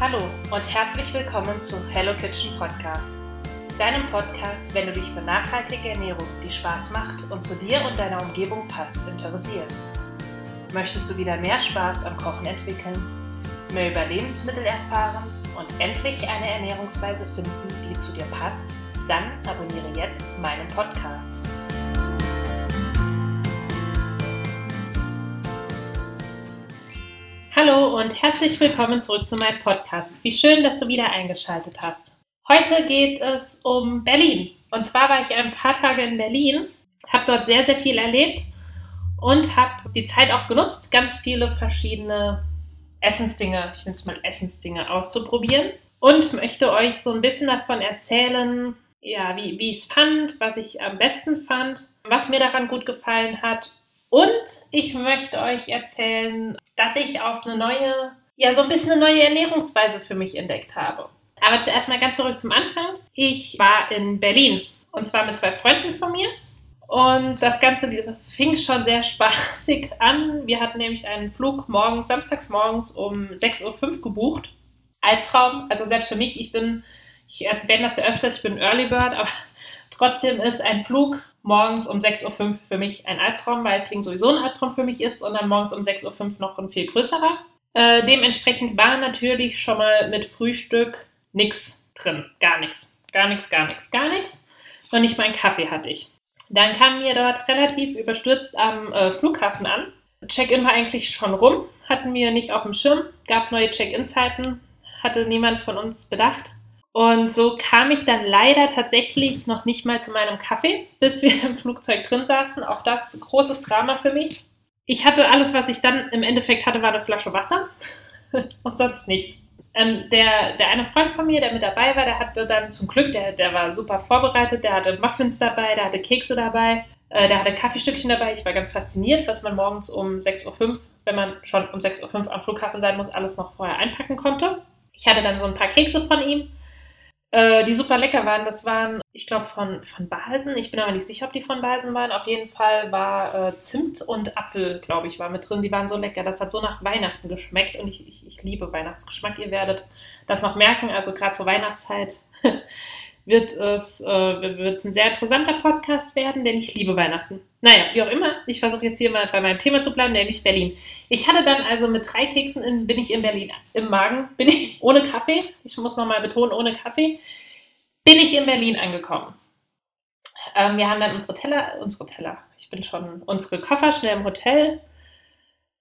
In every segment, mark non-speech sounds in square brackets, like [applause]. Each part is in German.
Hallo und herzlich willkommen zu Hello Kitchen Podcast. Deinem Podcast, wenn du dich für nachhaltige Ernährung, die Spaß macht und zu dir und deiner Umgebung passt, interessierst. Möchtest du wieder mehr Spaß am Kochen entwickeln, mehr über Lebensmittel erfahren und endlich eine Ernährungsweise finden, die zu dir passt? Dann abonniere jetzt meinen Podcast. Hallo und herzlich willkommen zurück zu meinem Podcast. Wie schön, dass du wieder eingeschaltet hast. Heute geht es um Berlin. Und zwar war ich ein paar Tage in Berlin, habe dort sehr, sehr viel erlebt und habe die Zeit auch genutzt, ganz viele verschiedene Essensdinge, ich nenne es mal Essensdinge, auszuprobieren und möchte euch so ein bisschen davon erzählen, ja, wie, wie ich es fand, was ich am besten fand, was mir daran gut gefallen hat und ich möchte euch erzählen, dass ich auf eine neue, ja, so ein bisschen eine neue Ernährungsweise für mich entdeckt habe. Aber zuerst mal ganz zurück zum Anfang. Ich war in Berlin und zwar mit zwei Freunden von mir. Und das Ganze fing schon sehr [laughs] spaßig an. Wir hatten nämlich einen Flug morgens, samstags morgens um 6.05 Uhr gebucht. Albtraum, also selbst für mich, ich bin, ich erwähne das ja öfters, ich bin Early Bird, aber [laughs] trotzdem ist ein Flug morgens um 6.05 Uhr für mich ein Albtraum, weil Fliegen sowieso ein Albtraum für mich ist und dann morgens um 6.05 Uhr noch ein viel größerer. Äh, dementsprechend war natürlich schon mal mit Frühstück nichts drin. Gar nichts. Gar nichts, gar nichts, gar nichts. Noch nicht mal einen Kaffee hatte ich. Dann kamen wir dort relativ überstürzt am äh, Flughafen an. Check-in war eigentlich schon rum, hatten wir nicht auf dem Schirm, gab neue Check-in-Zeiten, hatte niemand von uns bedacht. Und so kam ich dann leider tatsächlich noch nicht mal zu meinem Kaffee, bis wir im Flugzeug drin saßen. Auch das großes Drama für mich. Ich hatte alles, was ich dann im Endeffekt hatte, war eine Flasche Wasser [laughs] und sonst nichts. Ähm, der, der eine Freund von mir, der mit dabei war, der hatte dann zum Glück, der, der war super vorbereitet, der hatte Muffins dabei, der hatte Kekse dabei, äh, der hatte Kaffeestückchen dabei. Ich war ganz fasziniert, was man morgens um 6.05 Uhr, wenn man schon um 6.05 Uhr am Flughafen sein muss, alles noch vorher einpacken konnte. Ich hatte dann so ein paar Kekse von ihm äh, die super lecker waren. Das waren, ich glaube, von, von Balsen. Ich bin aber nicht sicher, ob die von Balsen waren. Auf jeden Fall war äh, Zimt und Apfel, glaube ich, war mit drin. Die waren so lecker. Das hat so nach Weihnachten geschmeckt und ich, ich, ich liebe Weihnachtsgeschmack. Ihr werdet das noch merken. Also gerade zur Weihnachtszeit [laughs] wird es, äh, wird ein sehr interessanter Podcast werden, denn ich liebe Weihnachten. Naja, wie auch immer, ich versuche jetzt hier mal bei meinem Thema zu bleiben, nämlich Berlin. Ich hatte dann also mit drei Keksen in, bin ich in Berlin im Magen, bin ich [laughs] ohne Kaffee, ich muss nochmal betonen, ohne Kaffee, bin ich in Berlin angekommen. Ähm, wir haben dann unsere Teller, unsere Teller, ich bin schon, unsere Koffer schnell im Hotel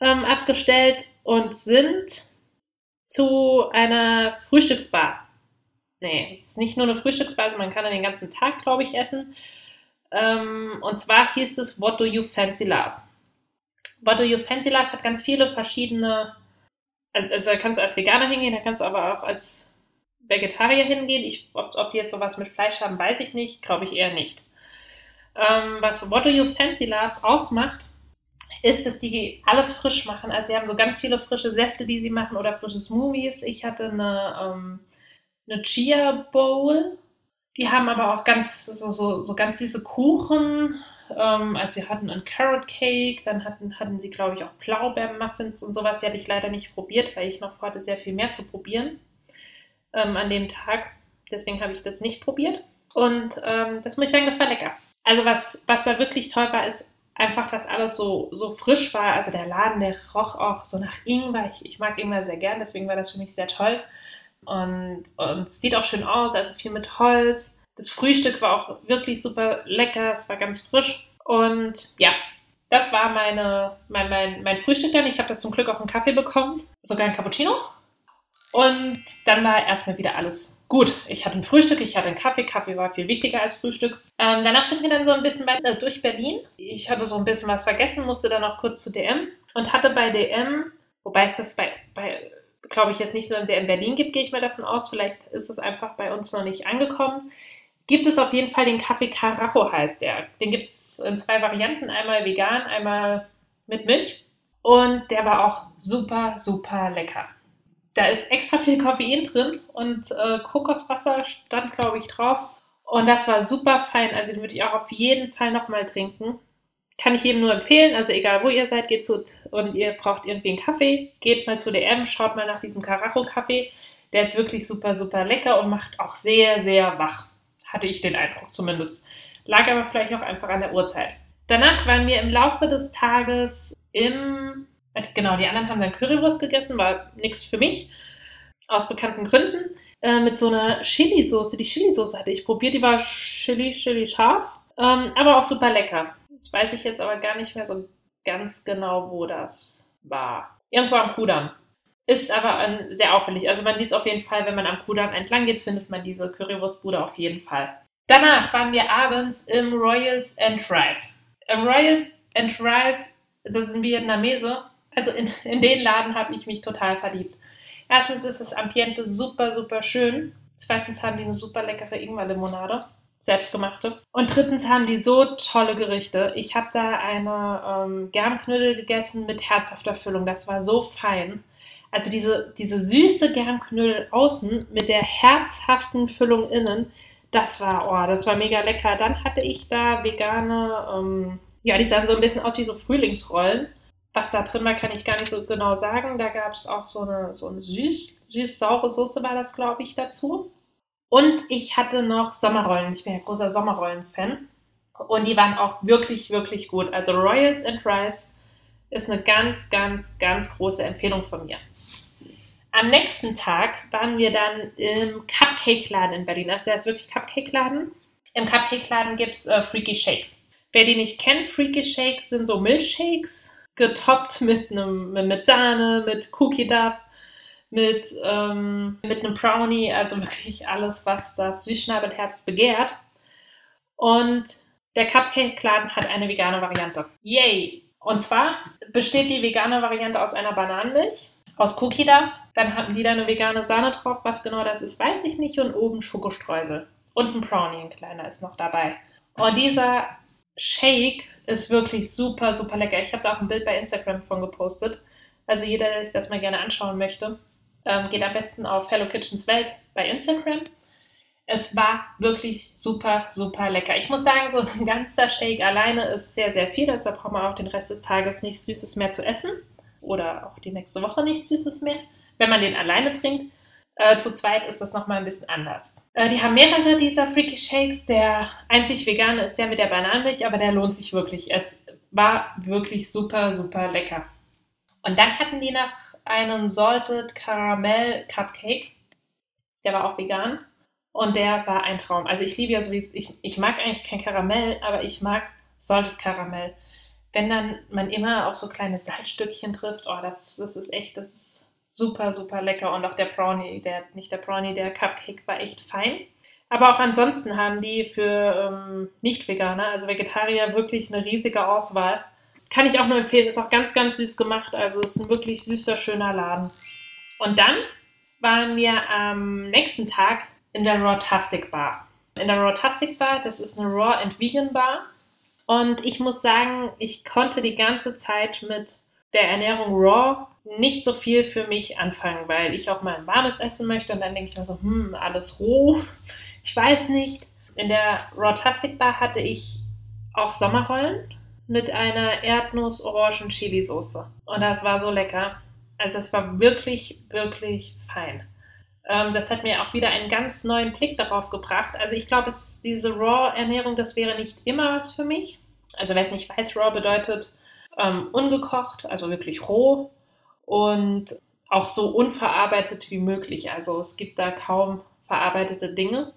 ähm, abgestellt und sind zu einer Frühstücksbar nee, es ist nicht nur eine Frühstücksspeise, man kann den ganzen Tag, glaube ich, essen. Ähm, und zwar hieß es What Do You Fancy Love? What Do You Fancy Love hat ganz viele verschiedene, also, also da kannst du als Veganer hingehen, da kannst du aber auch als Vegetarier hingehen. Ich, ob, ob die jetzt sowas mit Fleisch haben, weiß ich nicht, glaube ich eher nicht. Ähm, was What Do You Fancy Love ausmacht, ist, dass die alles frisch machen. Also sie haben so ganz viele frische Säfte, die sie machen oder frische Smoothies. Ich hatte eine ähm, eine Chia Bowl. Die haben aber auch ganz so, so, so ganz süße Kuchen. Ähm, also sie hatten einen Carrot Cake, dann hatten, hatten sie, glaube ich, auch Blaubeermuffins und sowas. Die hatte ich leider nicht probiert, weil ich noch vorhatte, sehr viel mehr zu probieren ähm, an dem Tag. Deswegen habe ich das nicht probiert. Und ähm, das muss ich sagen, das war lecker. Also was, was da wirklich toll war, ist einfach, dass alles so, so frisch war. Also der Laden, der roch auch so nach Ingwer. Ich, ich mag Ingwer sehr gern, deswegen war das für mich sehr toll. Und, und es sieht auch schön aus, also viel mit Holz. Das Frühstück war auch wirklich super lecker, es war ganz frisch. Und ja, das war meine, mein, mein, mein Frühstück dann. Ich habe da zum Glück auch einen Kaffee bekommen, sogar einen Cappuccino. Und dann war erstmal wieder alles gut. Ich hatte ein Frühstück, ich hatte einen Kaffee. Kaffee war viel wichtiger als Frühstück. Ähm, danach sind wir dann so ein bisschen äh, durch Berlin. Ich hatte so ein bisschen was vergessen, musste dann noch kurz zu DM und hatte bei DM, wobei es das bei, bei glaube ich, jetzt nicht nur der in Berlin gibt, gehe ich mal davon aus. Vielleicht ist es einfach bei uns noch nicht angekommen. Gibt es auf jeden Fall den Kaffee Carajo heißt der. Den gibt es in zwei Varianten, einmal vegan, einmal mit Milch. Und der war auch super, super lecker. Da ist extra viel Koffein drin und äh, Kokoswasser stand, glaube ich, drauf. Und das war super fein. Also den würde ich auch auf jeden Fall nochmal trinken kann ich jedem nur empfehlen. Also egal wo ihr seid, geht zu und ihr braucht irgendwie einen Kaffee, geht mal zu DM, schaut mal nach diesem Carajo-Kaffee. Der ist wirklich super, super lecker und macht auch sehr, sehr wach. Hatte ich den Eindruck zumindest. Lag aber vielleicht auch einfach an der Uhrzeit. Danach waren wir im Laufe des Tages im, genau, die anderen haben dann Currywurst gegessen, war nichts für mich, aus bekannten Gründen, äh, mit so einer Chili-Soße. Die Chili-Soße hatte ich probiert, die war Chili, Chili scharf, ähm, aber auch super lecker. Das weiß ich jetzt aber gar nicht mehr so ganz genau, wo das war. Irgendwo am Kudamm. Ist aber ein, sehr auffällig. Also man sieht es auf jeden Fall, wenn man am Kudamm entlang geht, findet man diese Currywurstbude auf jeden Fall. Danach waren wir abends im Royals and Rice. Im Royals and Rice, das ist ein Vietnamese. Also in, in den Laden habe ich mich total verliebt. Erstens ist das Ambiente super, super schön. Zweitens haben die eine super leckere Ingwerlimonade selbstgemachte. Und drittens haben die so tolle Gerichte. Ich habe da eine ähm, Germknödel gegessen mit herzhafter Füllung. Das war so fein. Also diese, diese süße Germknödel außen mit der herzhaften Füllung innen, das war, oh, das war mega lecker. Dann hatte ich da vegane, ähm, ja, die sahen so ein bisschen aus wie so Frühlingsrollen. Was da drin war, kann ich gar nicht so genau sagen. Da gab es auch so eine, so eine süß, süß-saure Soße war das, glaube ich, dazu. Und ich hatte noch Sommerrollen. Ich bin ja großer Sommerrollen-Fan. Und die waren auch wirklich, wirklich gut. Also Royals and Rice ist eine ganz, ganz, ganz große Empfehlung von mir. Am nächsten Tag waren wir dann im Cupcake-Laden in Berlin. Also der ist wirklich Cupcake-Laden. Im Cupcake-Laden gibt es äh, Freaky Shakes. Wer die nicht kennt, Freaky Shakes sind so Milchshakes, getoppt mit, einem, mit Sahne, mit Cookie Duff, mit, ähm, mit einem Brownie, also [laughs] wirklich alles, was das Süßschnabelherz begehrt. Und der Cupcake-Laden hat eine vegane Variante. Yay! Und zwar besteht die vegane Variante aus einer Bananenmilch, aus Cookie Duff, dann haben die da eine vegane Sahne drauf, was genau das ist, weiß ich nicht, und oben Schokostreusel. Und ein Brownie, ein kleiner, ist noch dabei. Und dieser Shake ist wirklich super, super lecker. Ich habe da auch ein Bild bei Instagram von gepostet. Also jeder, der sich das mal gerne anschauen möchte, ähm, geht am besten auf Hello Kitchens Welt bei Instagram. Es war wirklich super, super lecker. Ich muss sagen, so ein ganzer Shake alleine ist sehr, sehr viel. Deshalb braucht man auch den Rest des Tages nichts Süßes mehr zu essen. Oder auch die nächste Woche nichts Süßes mehr, wenn man den alleine trinkt. Äh, zu zweit ist das nochmal ein bisschen anders. Äh, die haben mehrere dieser Freaky Shakes. Der einzig vegane ist der mit der Bananenmilch, aber der lohnt sich wirklich. Es war wirklich super, super lecker. Und dann hatten die noch einen Salted Caramel Cupcake. Der war auch vegan. Und der war ein Traum. Also ich liebe ja sowieso, ich, ich mag eigentlich kein Karamell, aber ich mag Salted Caramel. Wenn dann man immer auf so kleine Salzstückchen trifft, oh, das, das ist echt, das ist super, super lecker. Und auch der Brownie, der, nicht der Brownie, der Cupcake war echt fein. Aber auch ansonsten haben die für ähm, Nicht-Veganer, also Vegetarier, wirklich eine riesige Auswahl. Kann ich auch nur empfehlen, ist auch ganz, ganz süß gemacht. Also ist ein wirklich süßer, schöner Laden. Und dann waren wir am nächsten Tag in der Rawtastic Bar. In der Rawtastic Bar, das ist eine Raw and Vegan Bar. Und ich muss sagen, ich konnte die ganze Zeit mit der Ernährung Raw nicht so viel für mich anfangen, weil ich auch mal ein warmes Essen möchte und dann denke ich mir so, hm, alles roh, ich weiß nicht. In der Rawtastic Bar hatte ich auch Sommerrollen mit einer Erdnuss-Orangen-Chili-Soße. Und das war so lecker. Also es war wirklich, wirklich fein. Ähm, das hat mir auch wieder einen ganz neuen Blick darauf gebracht. Also ich glaube, diese Raw-Ernährung, das wäre nicht immer was für mich. Also wer es nicht weiß, Raw bedeutet ähm, ungekocht, also wirklich roh und auch so unverarbeitet wie möglich. Also es gibt da kaum verarbeitete Dinge.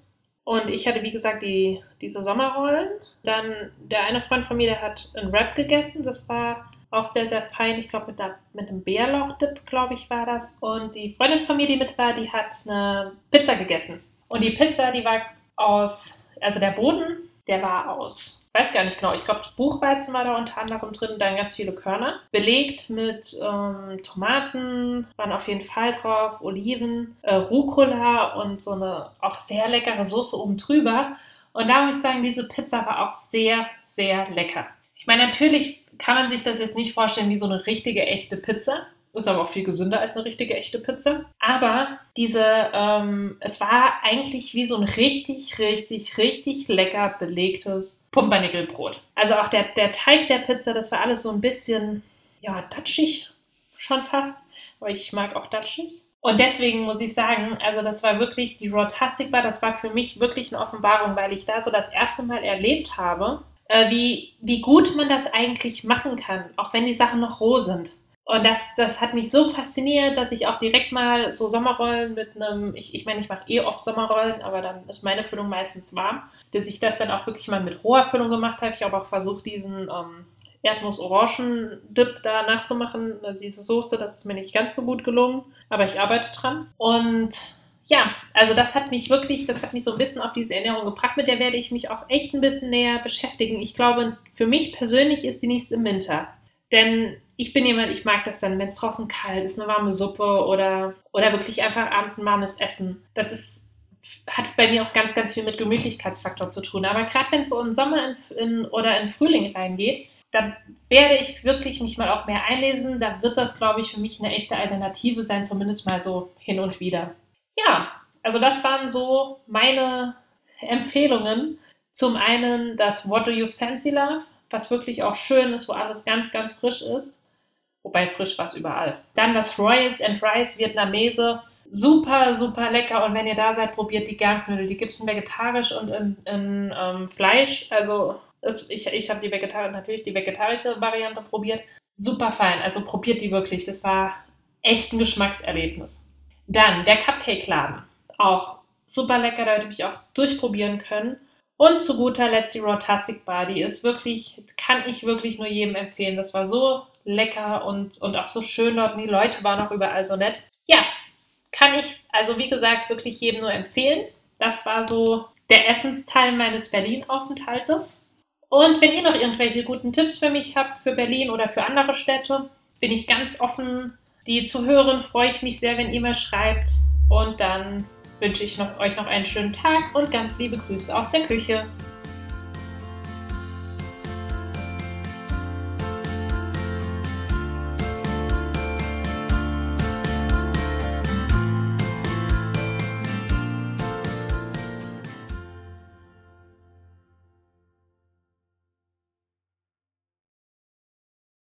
Und ich hatte, wie gesagt, die, diese Sommerrollen. Dann der eine Freund von mir, der hat einen Wrap gegessen. Das war auch sehr, sehr fein. Ich glaube, mit, mit einem Bärlauchdip, glaube ich, war das. Und die Freundin von mir, die mit war, die hat eine Pizza gegessen. Und die Pizza, die war aus, also der Boden, der war aus weiß gar nicht genau, ich glaube, Buchweizen war da unter anderem drin, dann ganz viele Körner. Belegt mit ähm, Tomaten, waren auf jeden Fall drauf, Oliven, äh, Rucola und so eine auch sehr leckere Soße oben drüber. Und da muss ich sagen, diese Pizza war auch sehr, sehr lecker. Ich meine, natürlich kann man sich das jetzt nicht vorstellen wie so eine richtige, echte Pizza. Ist aber auch viel gesünder als eine richtige echte Pizza. Aber diese, ähm, es war eigentlich wie so ein richtig, richtig, richtig lecker belegtes Pumpernickelbrot. Also auch der, der Teig der Pizza, das war alles so ein bisschen, ja, datschig schon fast. Aber ich mag auch datschig. Und deswegen muss ich sagen, also das war wirklich, die Rotastic Bar, das war für mich wirklich eine Offenbarung, weil ich da so das erste Mal erlebt habe, äh, wie, wie gut man das eigentlich machen kann, auch wenn die Sachen noch roh sind. Und das, das hat mich so fasziniert, dass ich auch direkt mal so Sommerrollen mit einem, ich, ich meine, ich mache eh oft Sommerrollen, aber dann ist meine Füllung meistens warm, dass ich das dann auch wirklich mal mit roher Füllung gemacht habe. Ich habe auch versucht, diesen ähm, Erdnuss-Orangen-Dip da nachzumachen, also diese Soße, das ist mir nicht ganz so gut gelungen, aber ich arbeite dran. Und ja, also das hat mich wirklich, das hat mich so ein bisschen auf diese Ernährung gebracht, mit der werde ich mich auch echt ein bisschen näher beschäftigen. Ich glaube, für mich persönlich ist die nächste im Winter. Denn ich bin jemand, ich mag das dann, wenn es draußen kalt ist, eine warme Suppe oder, oder wirklich einfach abends ein warmes Essen. Das ist, hat bei mir auch ganz, ganz viel mit Gemütlichkeitsfaktor zu tun. Aber gerade wenn es so im Sommer in, in, oder in Frühling reingeht, dann werde ich wirklich mich mal auch mehr einlesen. Da wird das, glaube ich, für mich eine echte Alternative sein, zumindest mal so hin und wieder. Ja, also das waren so meine Empfehlungen. Zum einen das What Do You Fancy Love, was wirklich auch schön ist, wo alles ganz, ganz frisch ist. Wobei frisch war es überall. Dann das Royals and Rice Vietnamese. Super, super lecker. Und wenn ihr da seid, probiert die Garnknödel. Die gibt es in vegetarisch und in, in ähm, Fleisch. Also ist, ich, ich habe die Vegetar natürlich die vegetarische Variante probiert. Super fein. Also probiert die wirklich. Das war echt ein Geschmackserlebnis. Dann der Cupcake-Laden. Auch super lecker. Da hätte ich auch durchprobieren können. Und zu guter Letzt die Rotastic Bar. Die ist wirklich, kann ich wirklich nur jedem empfehlen. Das war so lecker und, und auch so schön dort. Und die Leute waren auch überall so nett. Ja, kann ich, also wie gesagt, wirklich jedem nur empfehlen. Das war so der Essensteil meines Berlin-Aufenthaltes. Und wenn ihr noch irgendwelche guten Tipps für mich habt, für Berlin oder für andere Städte, bin ich ganz offen, die zu hören. Freue ich mich sehr, wenn ihr mir schreibt. Und dann wünsche ich noch, euch noch einen schönen Tag und ganz liebe Grüße aus der Küche.